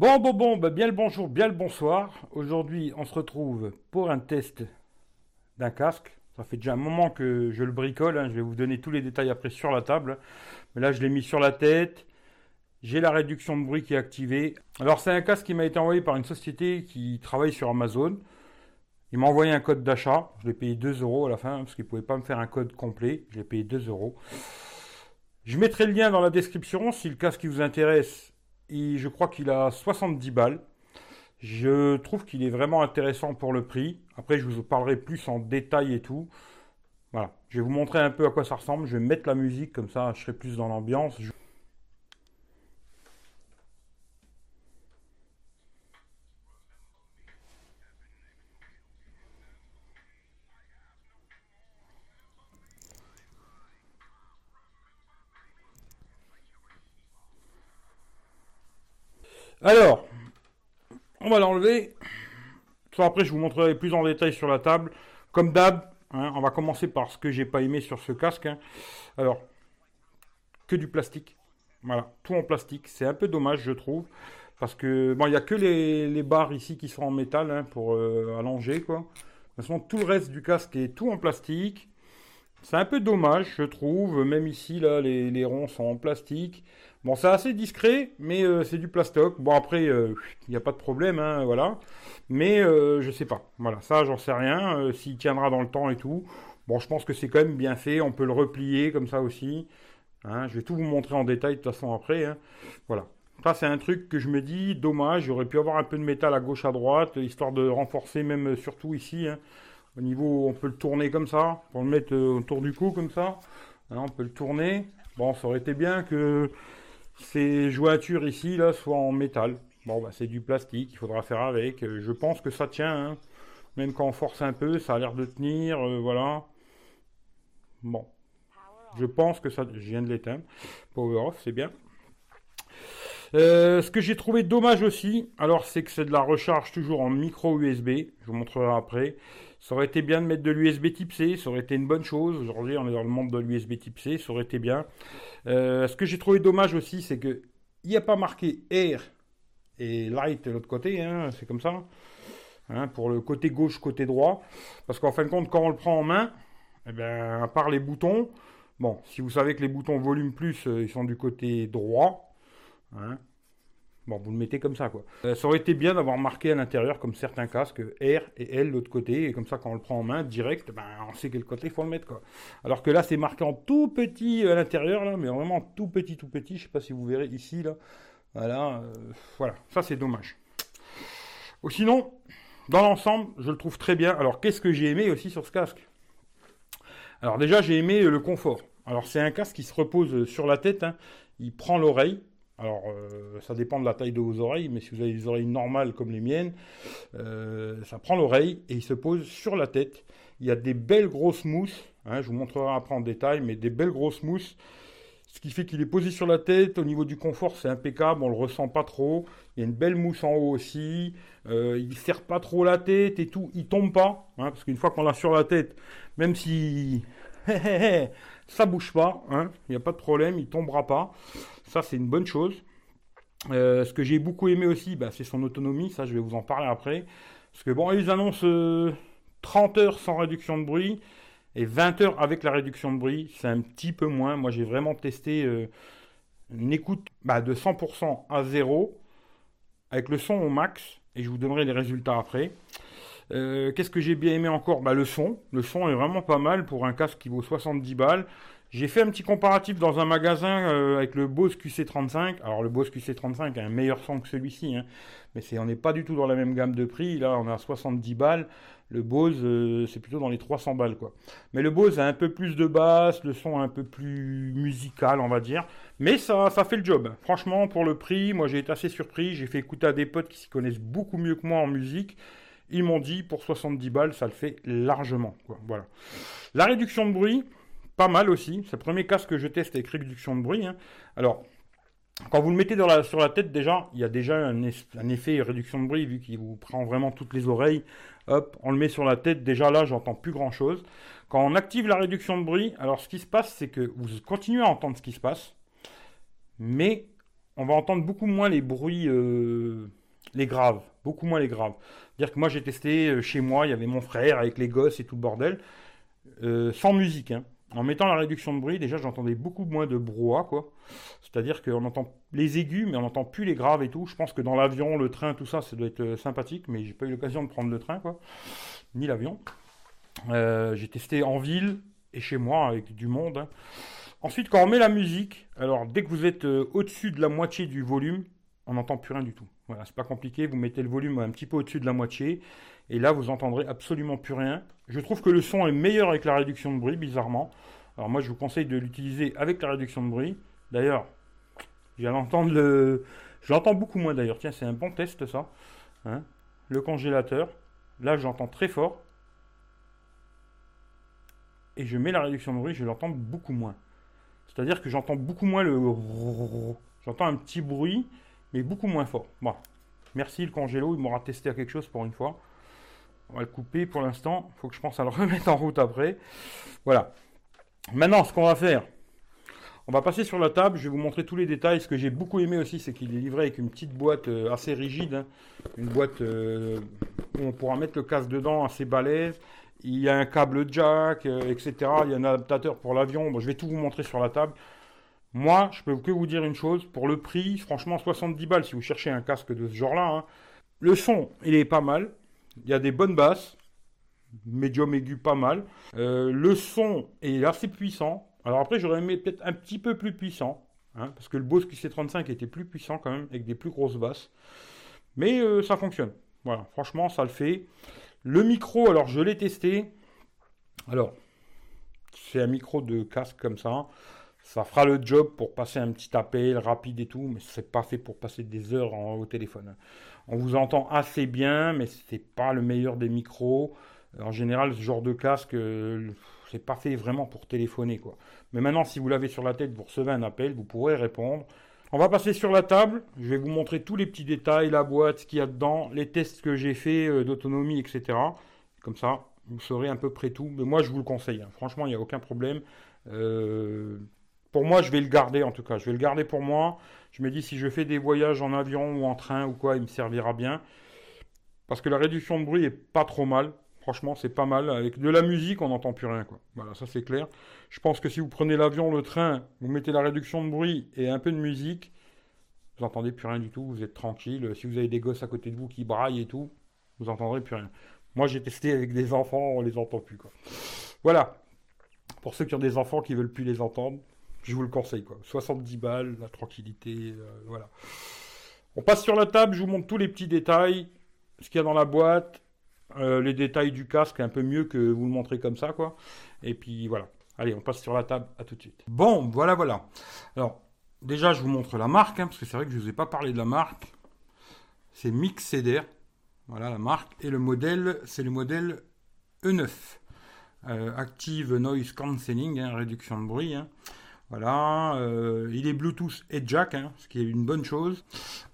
Bon, bon, bon, bah, bien le bonjour, bien le bonsoir. Aujourd'hui, on se retrouve pour un test d'un casque. Ça fait déjà un moment que je le bricole. hein. Je vais vous donner tous les détails après sur la table. Mais là, je l'ai mis sur la tête. J'ai la réduction de bruit qui est activée. Alors, c'est un casque qui m'a été envoyé par une société qui travaille sur Amazon. Il m'a envoyé un code d'achat. Je l'ai payé 2 euros à la fin parce qu'il ne pouvait pas me faire un code complet. Je l'ai payé 2 euros. Je mettrai le lien dans la description si le casque qui vous intéresse. Je crois qu'il a 70 balles. Je trouve qu'il est vraiment intéressant pour le prix. Après, je vous parlerai plus en détail et tout. Voilà. Je vais vous montrer un peu à quoi ça ressemble. Je vais mettre la musique comme ça, je serai plus dans l'ambiance. Alors, on va l'enlever. Après, je vous montrerai plus en détail sur la table. Comme d'hab, hein, on va commencer par ce que j'ai pas aimé sur ce casque. hein. Alors, que du plastique. Voilà, tout en plastique. C'est un peu dommage, je trouve. Parce que, bon, il n'y a que les, les barres ici qui sont en métal hein, pour euh, allonger, quoi. De toute façon, tout le reste du casque est tout en plastique. C'est un peu dommage, je trouve. Même ici, là, les, les ronds sont en plastique. Bon, c'est assez discret, mais euh, c'est du plastoc. Bon, après, euh, il n'y a pas de problème, hein, voilà. Mais euh, je sais pas. Voilà, ça, j'en sais rien. S'il tiendra dans le temps et tout. Bon, je pense que c'est quand même bien fait. On peut le replier comme ça aussi. Hein, je vais tout vous montrer en détail de toute façon après. hein. Voilà. Ça, c'est un truc que je me dis, dommage. J'aurais pu avoir un peu de métal à gauche, à droite, histoire de renforcer, même surtout ici. hein. Au niveau, on peut le tourner comme ça, pour le mettre euh, autour du cou comme ça. Hein, on peut le tourner. Bon, ça aurait été bien que ces jointures ici là soient en métal. Bon, bah, c'est du plastique, il faudra faire avec. Euh, Je pense que ça tient, hein. Même quand on force un peu, ça a l'air de tenir, euh, voilà. Bon, je pense que ça. Je viens de l'éteindre. Power off, c'est bien. Ce que j'ai trouvé dommage aussi, alors c'est que c'est de la recharge toujours en micro USB. Je vous montrerai après. Ça aurait été bien de mettre de l'USB type C, ça aurait été une bonne chose. Aujourd'hui, on est dans le monde de l'USB type C, ça aurait été bien. Euh, ce que j'ai trouvé dommage aussi, c'est que il n'y a pas marqué Air et Light de l'autre côté, hein, c'est comme ça. Hein, pour le côté gauche, côté droit. Parce qu'en fin de compte, quand on le prend en main, eh ben, à part les boutons, bon, si vous savez que les boutons volume plus, euh, ils sont du côté droit, hein, Bon, vous le mettez comme ça, quoi. Euh, ça aurait été bien d'avoir marqué à l'intérieur, comme certains casques, R et L l'autre côté, et comme ça, quand on le prend en main, direct, ben, on sait quel côté il faut le mettre, quoi. Alors que là, c'est marqué en tout petit à l'intérieur, là, mais vraiment tout petit, tout petit. Je sais pas si vous verrez ici, là. Voilà, euh, voilà. Ça, c'est dommage. Ou sinon, dans l'ensemble, je le trouve très bien. Alors, qu'est-ce que j'ai aimé aussi sur ce casque? Alors, déjà, j'ai aimé euh, le confort. Alors, c'est un casque qui se repose euh, sur la tête, hein. Il prend l'oreille. Alors, euh, ça dépend de la taille de vos oreilles, mais si vous avez des oreilles normales comme les miennes, euh, ça prend l'oreille et il se pose sur la tête. Il y a des belles grosses mousses, hein, je vous montrerai après en détail, mais des belles grosses mousses, ce qui fait qu'il est posé sur la tête. Au niveau du confort, c'est impeccable, on le ressent pas trop. Il y a une belle mousse en haut aussi. Euh, il serre pas trop la tête et tout. Il tombe pas, hein, parce qu'une fois qu'on l'a sur la tête, même si ça bouge pas, hein, il n'y a pas de problème, il tombera pas. Ça, c'est une bonne chose. Euh, ce que j'ai beaucoup aimé aussi, bah, c'est son autonomie. Ça, je vais vous en parler après. Parce que bon, ils annoncent euh, 30 heures sans réduction de bruit et 20 heures avec la réduction de bruit. C'est un petit peu moins. Moi, j'ai vraiment testé euh, une écoute bah, de 100% à 0 avec le son au max. Et je vous donnerai les résultats après. Euh, Qu'est-ce que j'ai bien aimé encore? Bah, Le son. Le son est vraiment pas mal pour un casque qui vaut 70 balles. J'ai fait un petit comparatif dans un magasin euh, avec le Bose QC35. Alors le Bose QC35 a un meilleur son que celui-ci, hein. mais on n'est pas du tout dans la même gamme de prix. Là, on à 70 balles. Le Bose, euh, c'est plutôt dans les 300 balles, quoi. Mais le Bose a un peu plus de basse, le son un peu plus musical, on va dire. Mais ça, ça fait le job. Franchement, pour le prix, moi j'ai été assez surpris. J'ai fait écouter à des potes qui s'y connaissent beaucoup mieux que moi en musique. Ils m'ont dit pour 70 balles, ça le fait largement. Voilà. La réduction de bruit, pas mal aussi. C'est le premier casque que je teste avec réduction de bruit. hein. Alors, quand vous le mettez sur la tête, déjà, il y a déjà un effet réduction de bruit, vu qu'il vous prend vraiment toutes les oreilles. Hop, on le met sur la tête. Déjà là, j'entends plus grand chose. Quand on active la réduction de bruit, alors ce qui se passe, c'est que vous continuez à entendre ce qui se passe, mais on va entendre beaucoup moins les bruits, euh, les graves, beaucoup moins les graves. Dire que moi j'ai testé euh, chez moi, il y avait mon frère avec les gosses et tout le bordel, euh, sans musique. Hein. En mettant la réduction de bruit, déjà j'entendais beaucoup moins de brouhaha, quoi. C'est-à-dire qu'on entend les aigus, mais on n'entend plus les graves et tout. Je pense que dans l'avion, le train, tout ça, ça doit être sympathique, mais j'ai pas eu l'occasion de prendre le train, quoi, ni l'avion. j'ai testé en ville et chez moi avec du monde. Hein. Ensuite, quand on met la musique, alors dès que vous êtes euh, au-dessus de la moitié du volume, on n'entend plus rien du tout. Voilà, c'est pas compliqué, vous mettez le volume un petit peu au-dessus de la moitié, et là vous entendrez absolument plus rien. Je trouve que le son est meilleur avec la réduction de bruit, bizarrement. Alors moi je vous conseille de l'utiliser avec la réduction de bruit. D'ailleurs, je viens d'entendre le. Je l'entends beaucoup moins d'ailleurs. Tiens, c'est un bon test ça. Hein. le congélateur. Là j'entends très fort. Et je mets la réduction de bruit, je l'entends beaucoup moins. C'est-à-dire que j'entends beaucoup moins le... J'entends un petit bruit, mais beaucoup moins fort. Bon. Merci le congélo, il m'aura testé à quelque chose pour une fois. On va le couper pour l'instant. Il faut que je pense à le remettre en route après. Voilà. Maintenant, ce qu'on va faire, on va passer sur la table. Je vais vous montrer tous les détails. Ce que j'ai beaucoup aimé aussi, c'est qu'il est livré avec une petite boîte euh, assez rigide. Hein. Une boîte euh, où on pourra mettre le casque dedans assez balèze il y a un câble jack, euh, etc. Il y a un adaptateur pour l'avion. je vais tout vous montrer sur la table. Moi, je peux que vous dire une chose. Pour le prix, franchement, 70 balles si vous cherchez un casque de ce genre-là. Hein. Le son, il est pas mal. Il y a des bonnes basses. Médium aigu, pas mal. Euh, le son est assez puissant. Alors après, j'aurais aimé peut-être un petit peu plus puissant. Hein, parce que le Bose QC35 était plus puissant quand même, avec des plus grosses basses. Mais euh, ça fonctionne. Voilà, franchement, ça le fait. Le micro, alors je l'ai testé. Alors, c'est un micro de casque comme ça. Ça fera le job pour passer un petit appel rapide et tout, mais c'est pas fait pour passer des heures au téléphone. On vous entend assez bien, mais c'est pas le meilleur des micros. En général, ce genre de casque, c'est pas fait vraiment pour téléphoner, quoi. Mais maintenant, si vous l'avez sur la tête, vous recevez un appel, vous pourrez répondre. On va passer sur la table. Je vais vous montrer tous les petits détails, la boîte, ce qu'il y a dedans, les tests que j'ai fait euh, d'autonomie, etc. Comme ça, vous saurez à peu près tout. Mais moi, je vous le conseille. Hein. Franchement, il n'y a aucun problème. Euh, pour moi, je vais le garder en tout cas. Je vais le garder pour moi. Je me dis, si je fais des voyages en avion ou en train ou quoi, il me servira bien. Parce que la réduction de bruit est pas trop mal. Franchement, c'est pas mal. Avec de la musique, on n'entend plus rien. Quoi. Voilà, ça c'est clair. Je pense que si vous prenez l'avion, le train, vous mettez la réduction de bruit et un peu de musique, vous n'entendez plus rien du tout. Vous êtes tranquille. Si vous avez des gosses à côté de vous qui braillent et tout, vous n'entendrez plus rien. Moi, j'ai testé avec des enfants, on les entend plus. Quoi. Voilà. Pour ceux qui ont des enfants qui veulent plus les entendre, je vous le conseille. Quoi. 70 balles, la tranquillité. Euh, voilà. On passe sur la table, je vous montre tous les petits détails, ce qu'il y a dans la boîte, euh, les détails du casque un peu mieux que vous le montrez comme ça, quoi. Et puis voilà. Allez, on passe sur la table. À tout de suite. Bon, voilà, voilà. Alors, déjà, je vous montre la marque, hein, parce que c'est vrai que je ne vous ai pas parlé de la marque. C'est Mixeder. Voilà la marque. Et le modèle, c'est le modèle E9. Euh, Active Noise Cancelling, hein, réduction de bruit. Hein. Voilà, euh, il est Bluetooth et jack, hein, ce qui est une bonne chose.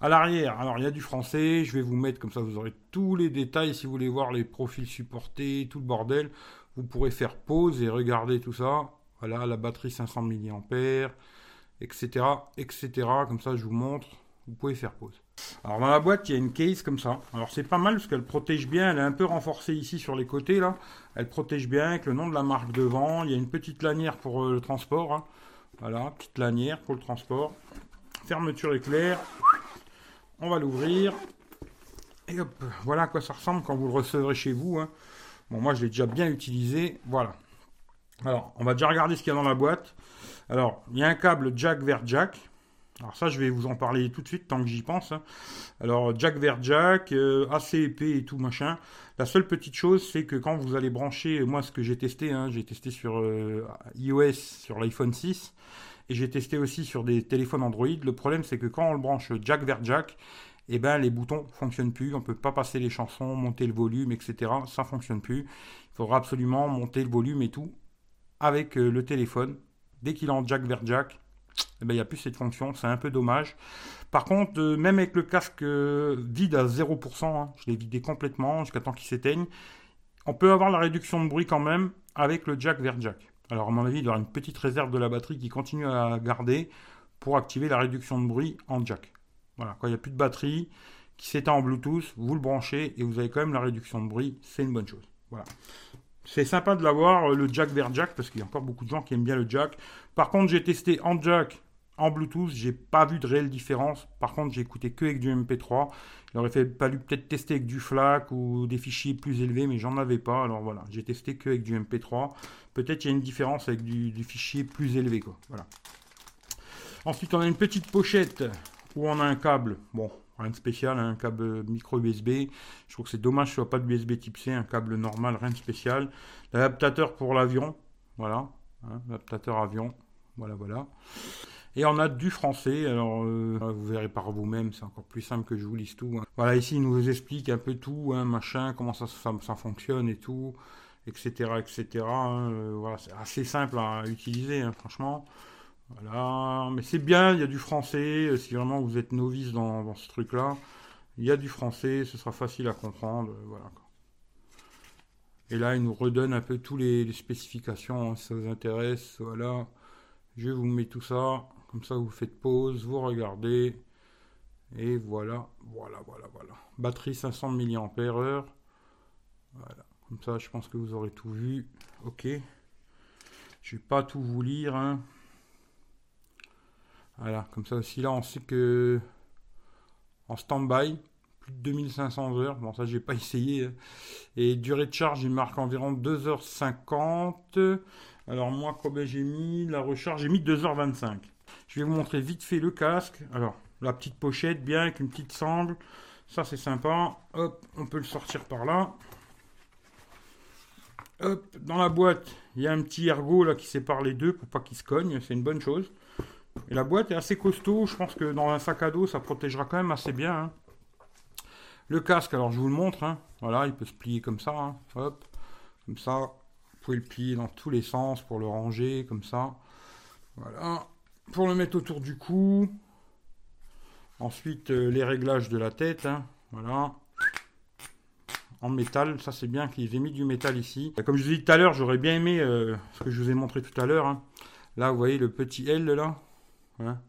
À l'arrière, alors il y a du français, je vais vous mettre comme ça, vous aurez tous les détails si vous voulez voir les profils supportés, tout le bordel. Vous pourrez faire pause et regarder tout ça. Voilà, la batterie 500 mAh, etc., etc. Comme ça, je vous montre. Vous pouvez faire pause. Alors dans la boîte, il y a une case comme ça. Alors c'est pas mal parce qu'elle protège bien. Elle est un peu renforcée ici sur les côtés là. Elle protège bien avec le nom de la marque devant. Il y a une petite lanière pour euh, le transport. Hein. Voilà, petite lanière pour le transport. Fermeture éclair. On va l'ouvrir. Et hop, voilà à quoi ça ressemble quand vous le recevrez chez vous. Hein. Bon, moi je l'ai déjà bien utilisé. Voilà. Alors, on va déjà regarder ce qu'il y a dans la boîte. Alors, il y a un câble jack vers jack. Alors ça, je vais vous en parler tout de suite tant que j'y pense. Hein. Alors, jack vers jack, euh, assez épais et tout machin. La seule petite chose, c'est que quand vous allez brancher, moi ce que j'ai testé, hein, j'ai testé sur euh, iOS, sur l'iPhone 6, et j'ai testé aussi sur des téléphones Android. Le problème, c'est que quand on le branche jack vers jack, eh ben, les boutons ne fonctionnent plus. On ne peut pas passer les chansons, monter le volume, etc. Ça ne fonctionne plus. Il faudra absolument monter le volume et tout avec euh, le téléphone. Dès qu'il est en jack vers jack, eh ben, il n'y a plus cette fonction. C'est un peu dommage. Par contre, euh, même avec le casque euh, vide à 0%, hein, je l'ai vidé complètement jusqu'à temps qu'il s'éteigne, on peut avoir la réduction de bruit quand même avec le jack vers jack. Alors à mon avis, il y aura une petite réserve de la batterie qui continue à garder pour activer la réduction de bruit en jack. Voilà, quand il n'y a plus de batterie qui s'éteint en Bluetooth, vous le branchez et vous avez quand même la réduction de bruit, c'est une bonne chose. Voilà. C'est sympa de l'avoir, le jack vers jack, parce qu'il y a encore beaucoup de gens qui aiment bien le jack. Par contre, j'ai testé en jack en Bluetooth, j'ai pas vu de réelle différence. Par contre, j'ai écouté que avec du MP3. Il aurait fallu peut-être tester avec du FLAC ou des fichiers plus élevés, mais j'en avais pas. Alors voilà, j'ai testé que avec du MP3. Peut-être il y a une différence avec du, fichier plus élevé, quoi. Voilà. Ensuite, on a une petite pochette où on a un câble. Bon, rien de spécial, hein, un câble micro USB. Je trouve que c'est dommage que ce soit pas de USB Type C, un câble normal, rien de spécial. L'adaptateur pour l'avion, voilà, hein, l'adaptateur avion, voilà, voilà. Et on a du français, alors euh, vous verrez par vous-même, c'est encore plus simple que je vous lise tout. Hein. Voilà, ici il nous explique un peu tout, machin, comment ça, ça, fonctionne et tout, etc. etc. Euh, voilà, c'est assez simple à utiliser, franchement. Voilà, mais c'est bien, il y a du français, euh, si vraiment vous êtes novice dans, ce truc-là, il y a du français, ce sera facile à comprendre, voilà. Et là, il nous redonne un peu tous les, spécifications, si ça vous intéresse, voilà. Je vous mets tout ça. Comme ça, vous faites pause, vous regardez. Et voilà, voilà, voilà, voilà. Batterie 500 mAh. Voilà. Comme ça, je pense que vous aurez tout vu. Ok. Je vais pas tout vous lire. Hein. Voilà. Comme ça aussi, là, on sait que en stand-by, plus de 2500 heures. Bon, ça, j'ai pas essayé. Hein. Et durée de charge, il marque environ 2h50. Alors, moi, combien j'ai mis La recharge, j'ai mis 2h25. Je vais vous montrer vite fait le casque. Alors, la petite pochette, bien avec une petite sangle. Ça, c'est sympa. Hop, on peut le sortir par là. Hop, dans la boîte, il y a un petit ergot là qui sépare les deux pour pas qu'ils se cognent. C'est une bonne chose. Et la boîte est assez costaud. Je pense que dans un sac à dos, ça protégera quand même assez bien. Hein. Le casque, alors je vous le montre. Hein. Voilà, il peut se plier comme ça. Hein. Hop, comme ça. Vous pouvez le plier dans tous les sens pour le ranger, comme ça. Voilà pour le mettre autour du cou. Ensuite, euh, les réglages de la tête. Voilà. En métal. Ça, c'est bien qu'ils aient mis du métal ici. Comme je vous ai dit tout à l'heure, j'aurais bien aimé euh, ce que je vous ai montré tout à l'heure. Là, vous voyez le petit L là. Hein.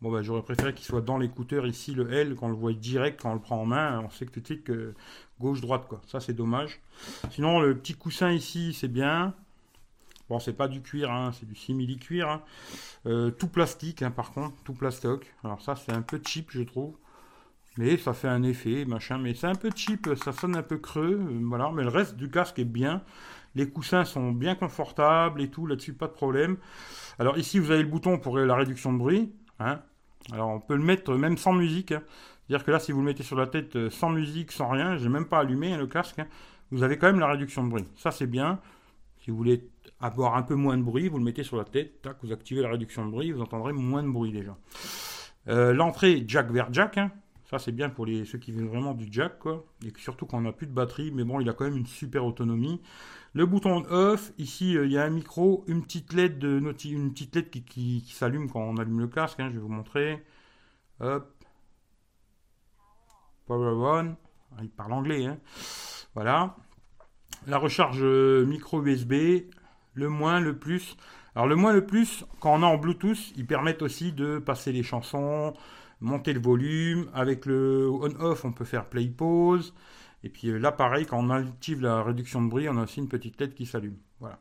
Bon, bah, j'aurais préféré qu'il soit dans l'écouteur ici, le L, quand on le voit direct, quand on le prend en main. On sait que tout de suite que gauche-droite, quoi. Ça, c'est dommage. Sinon, le petit coussin ici, c'est bien. Bon, c'est pas du cuir, hein, c'est du simili-cuir. Hein. Euh, tout plastique, hein, par contre, tout plastoc. Alors ça, c'est un peu cheap, je trouve. Mais ça fait un effet, machin. Mais c'est un peu cheap, ça sonne un peu creux. Euh, voilà, mais le reste du casque est bien. Les coussins sont bien confortables et tout, là-dessus, pas de problème. Alors ici, vous avez le bouton pour la réduction de bruit. Alors on peut le mettre même sans musique. C'est-à-dire que là, si vous le mettez sur la tête euh, sans musique, sans rien, j'ai même pas allumé le casque, vous avez quand même la réduction de bruit. Ça, c'est bien. Si vous voulez avoir un peu moins de bruit, vous le mettez sur la tête, tac, vous activez la réduction de bruit, vous entendrez moins de bruit déjà. Euh, l'entrée jack vers jack, hein. ça c'est bien pour les, ceux qui veulent vraiment du jack, quoi. et surtout quand on n'a plus de batterie, mais bon, il a quand même une super autonomie. Le bouton off, ici euh, il y a un micro, une petite LED, une petite LED qui, s'allume quand on allume le casque, hein, je vais vous montrer. Hop. Power on. Ah, il parle anglais, hein. Voilà. La recharge euh, micro USB, le moins, le plus. Alors le moins, le plus, quand on est en Bluetooth, ils permettent aussi de passer les chansons, monter le volume. Avec le on-off, on peut faire play-pause. Et puis euh, là, pareil, quand on active la réduction de bruit, on a aussi une petite tête qui s'allume. Voilà.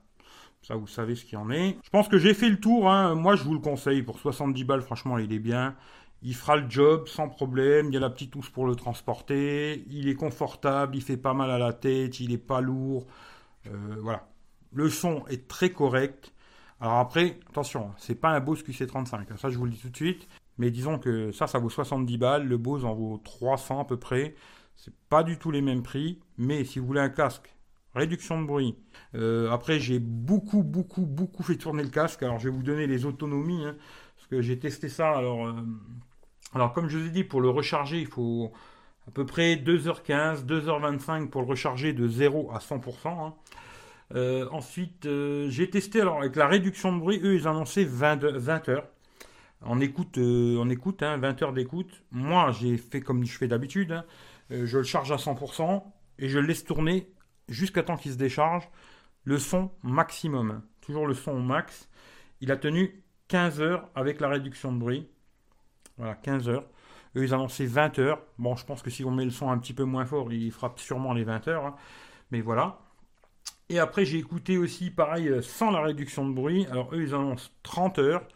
Ça, vous savez ce qu'il en est. Je pense que j'ai fait le tour. Hein. Moi, je vous le conseille. Pour 70 balles, franchement, il est bien. Il fera le job sans problème. Il y a la petite housse pour le transporter. Il est confortable. Il fait pas mal à la tête. Il n'est pas lourd. Euh, voilà. Le son est très correct. Alors après, attention, c'est pas un Bose QC35, hein, ça je vous le dis tout de suite. Mais disons que ça, ça vaut 70 balles, le Bose en vaut 300 à peu près. C'est pas du tout les mêmes prix, mais si vous voulez un casque, réduction de bruit. Euh, après, j'ai beaucoup, beaucoup, beaucoup fait tourner le casque. Alors je vais vous donner les autonomies, hein, parce que j'ai testé ça. Alors, euh, alors comme je vous ai dit, pour le recharger, il faut à peu près 2h15, 2h25 pour le recharger de 0 à 100%. Euh, ensuite, j'ai testé alors avec la réduction de bruit. Eux, ils annonçaient 20, 20 heures. On écoute, on écoute, 20 hein, heures d'écoute. Moi, j'ai fait comme je fais d'habitude. Hein. Je le charge à 100% et je le laisse tourner jusqu'à temps qu'il se décharge. Le son maximum, toujours le son max. Il a tenu 15 heures avec la réduction de bruit. Voilà, 15 heures. Eux, ils annonçaient 20 heures. Bon, je pense que si on met le son un petit peu moins fort, il frappe sûrement les 20 heures. Hein. Mais voilà. Et après, j'ai écouté aussi, pareil, euh, sans la réduction de bruit. Alors, eux, ils annoncent 30 heures.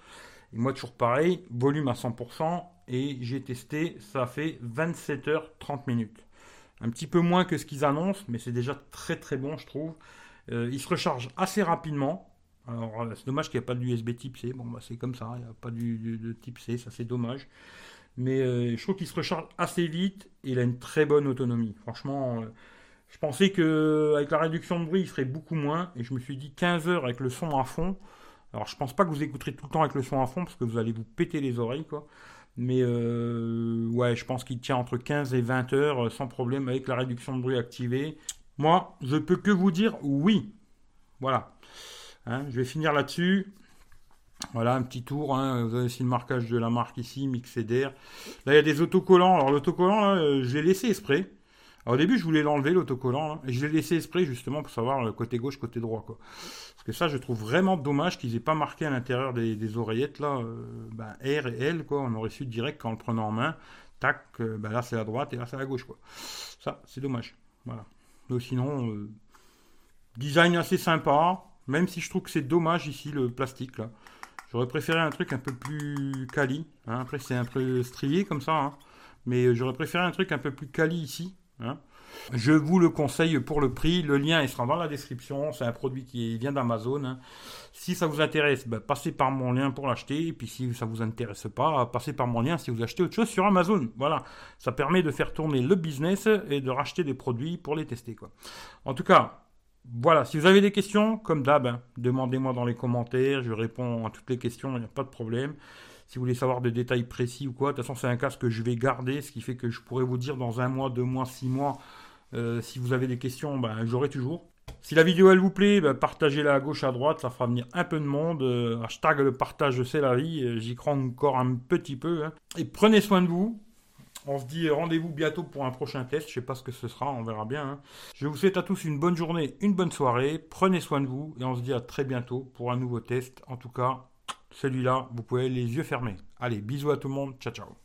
Et moi, toujours pareil, volume à 100%. Et j'ai testé, ça fait 27 heures 30 minutes. Un petit peu moins que ce qu'ils annoncent, mais c'est déjà très très bon, je trouve. Euh, il se recharge assez rapidement. Alors, euh, c'est dommage qu'il n'y ait pas de USB type C. Bon, bah, c'est comme ça, il n'y a pas de, type C, ça c'est dommage. Mais je trouve qu'il se recharge assez vite et il a une très bonne autonomie. Franchement, je pensais qu'avec la réduction de bruit, il ferait beaucoup moins. Et je me suis dit 15 heures avec le son à fond. Alors, je pense pas que vous écouterez tout le temps avec le son à fond parce que vous allez vous péter les oreilles, quoi. Mais euh, ouais, je pense qu'il tient entre 15 et 20 heures euh, sans problème avec la réduction de bruit activée. Moi, je peux que vous dire oui. Voilà. Hein, je vais finir là-dessus. Voilà, un petit tour. Hein. Vous avez aussi le marquage de la marque ici, Mixeder. Là, il y a des autocollants. Alors, l'autocollant, euh, je l'ai laissé au début, je voulais l'enlever, l'autocollant, hein, et je l'ai laissé esprit justement pour savoir le côté gauche, côté droit. Quoi. Parce que ça, je trouve vraiment dommage qu'ils aient pas marqué à l'intérieur des, oreillettes, là, euh, ben, R et L, quoi. On aurait su direct quand on le prenait en main, tac, euh, ben, là c'est la droite et là c'est la gauche, quoi. Ça, c'est dommage. Voilà. Mais sinon, euh, design assez sympa, même si je trouve que c'est dommage ici, le plastique. J'aurais préféré un truc un peu plus quali. Hein. Après, c'est un peu strié comme ça. Hein. Mais j'aurais préféré un truc un peu plus quali ici. Hein. Je vous le conseille pour le prix. Le lien sera dans la description. C'est un produit qui vient d'Amazon. Hein. Si ça vous intéresse, ben, passez par mon lien pour l'acheter. Et puis si ça vous intéresse pas, passez par mon lien si vous achetez autre chose sur Amazon. Voilà. Ça permet de faire tourner le business et de racheter des produits pour les tester. En tout cas, voilà. Si vous avez des questions, comme d'hab, hein, demandez-moi dans les commentaires. Je réponds à toutes les questions. Il n'y a pas de problème. Si vous voulez savoir des détails précis ou quoi, de toute façon, c'est un casque que je vais garder, ce qui fait que je pourrais vous dire dans un mois, deux mois, six mois, euh, si vous avez des questions, ben, j'aurai toujours. Si la vidéo elle vous plaît, ben, partagez-la à gauche, à droite, ça fera venir un peu de monde. Euh, hashtag le partage, c'est la vie. Euh, j'y crois encore un petit peu. Hein. Et prenez soin de vous. On se dit rendez-vous bientôt pour un prochain test. Je sais pas ce que ce sera, on verra bien. Hein. Je vous souhaite à tous une bonne journée, une bonne soirée. Prenez soin de vous et on se dit à très bientôt pour un nouveau test. En tout cas, celui-là, vous pouvez les yeux fermés. Allez, bisous à tout le monde. Ciao, ciao.